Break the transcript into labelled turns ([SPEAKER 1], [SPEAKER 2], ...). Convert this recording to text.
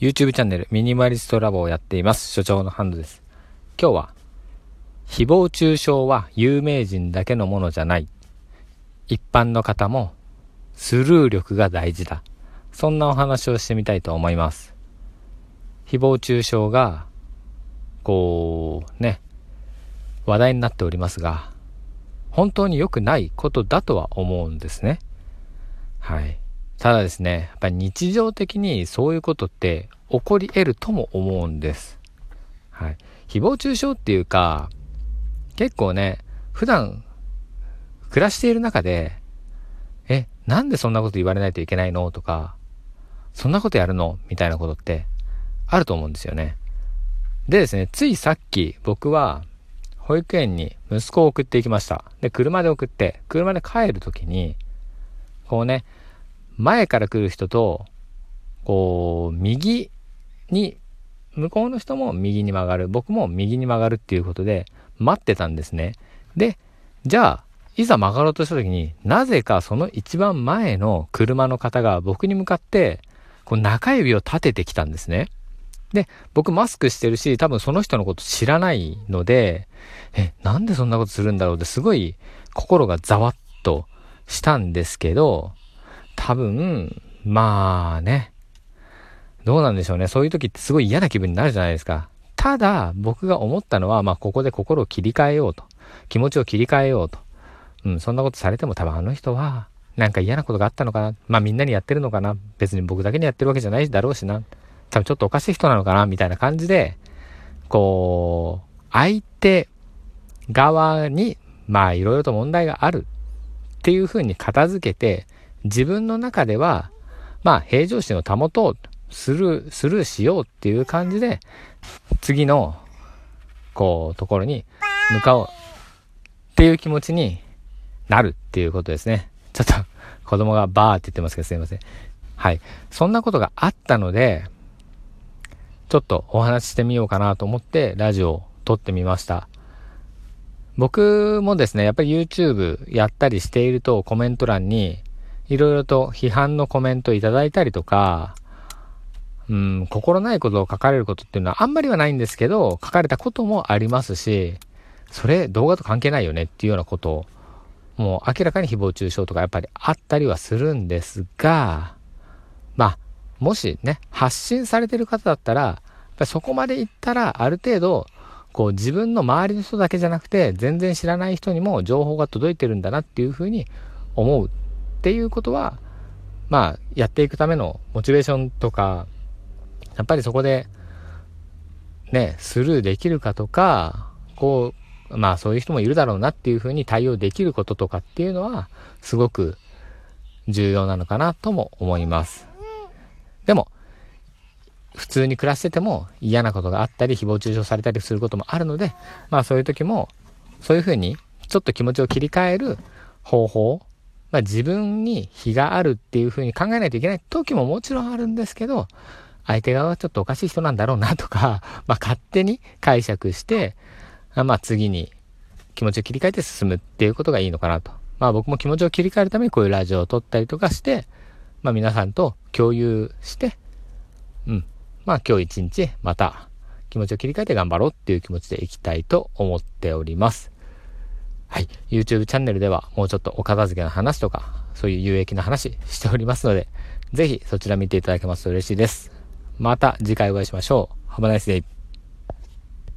[SPEAKER 1] YouTube チャンネルミニマリストラボをやっています。所長のハンドです。今日は、誹謗中傷は有名人だけのものじゃない。一般の方もスルー力が大事だ。そんなお話をしてみたいと思います。誹謗中傷が、こう、ね、話題になっておりますが、本当に良くないことだとは思うんですね。はい。ただですね、やっぱり日常的にそういうことって起こり得るとも思うんです。はい。誹謗中傷っていうか、結構ね、普段暮らしている中で、え、なんでそんなこと言われないといけないの？とか、そんなことやるの？みたいなことってあると思うんですよね。でですね、ついさっき僕は保育園に息子を送っていきました。で、車で送って、車で帰るときに、こうね、前から来る人と、こう、右に、向こうの人も右に曲がる、僕も右に曲がるっていうことで、待ってたんですね。で、じゃあ、いざ曲がろうとした時になぜかその一番前の車の方が僕に向かって、こう中指を立ててきたんですね。で、僕マスクしてるし、多分その人のこと知らないので、え、なんでそんなことするんだろうってすごい心がざわっとしたんですけど、多分、まあね、どうなんでしょうね。そういう時ってすごい嫌な気分になるじゃないですか。ただ、僕が思ったのは、まあここで心を切り替えようと。気持ちを切り替えようと。うん、そんなことされても多分あの人は、なんか嫌なことがあったのかな。まあみんなにやってるのかな。別に僕だけにやってるわけじゃないだろうしな。多分ちょっとおかしい人なのかな。みたいな感じで、こう、相手側に、まあいろいろと問題があるっていうふうに片付けて、自分の中では、まあ平常心を保とう。スルー、スルーしようっていう感じで、次の、こう、ところに向かおうっていう気持ちになるっていうことですね。ちょっと子供がバーって言ってますけどすいません。はい。そんなことがあったので、ちょっとお話ししてみようかなと思ってラジオを撮ってみました。僕もですね、やっぱり YouTube やったりしているとコメント欄にいろいろと批判のコメントいただいたりとか、うん、心ないことを書かれることっていうのはあんまりはないんですけど、書かれたこともありますし、それ動画と関係ないよねっていうようなことを、もう明らかに誹謗中傷とかやっぱりあったりはするんですが、まあ、もしね、発信されてる方だったら、やっぱそこまで行ったらある程度、こう自分の周りの人だけじゃなくて、全然知らない人にも情報が届いてるんだなっていうふうに思うっていうことは、まあ、やっていくためのモチベーションとか、やっぱりそこで、ね、スルーできるかとか、こう、まあそういう人もいるだろうなっていうふうに対応できることとかっていうのは、すごく重要なのかなとも思います。でも、普通に暮らしてても嫌なことがあったり、誹謗中傷されたりすることもあるので、まあそういう時も、そういうふうにちょっと気持ちを切り替える方法、まあ自分に非があるっていうふうに考えないといけない時ももちろんあるんですけど、相手側はちょっとおかしい人なんだろうなとか、まあ勝手に解釈して、まあ次に気持ちを切り替えて進むっていうことがいいのかなと。まあ僕も気持ちを切り替えるためにこういうラジオを撮ったりとかして、まあ皆さんと共有して、うん。まあ今日一日また気持ちを切り替えて頑張ろうっていう気持ちでいきたいと思っております。はい。YouTube チャンネルではもうちょっとお片付けの話とか、そういう有益な話しておりますので、ぜひそちら見ていただけますと嬉しいです。また次回お会いしましょう。Have a nice day.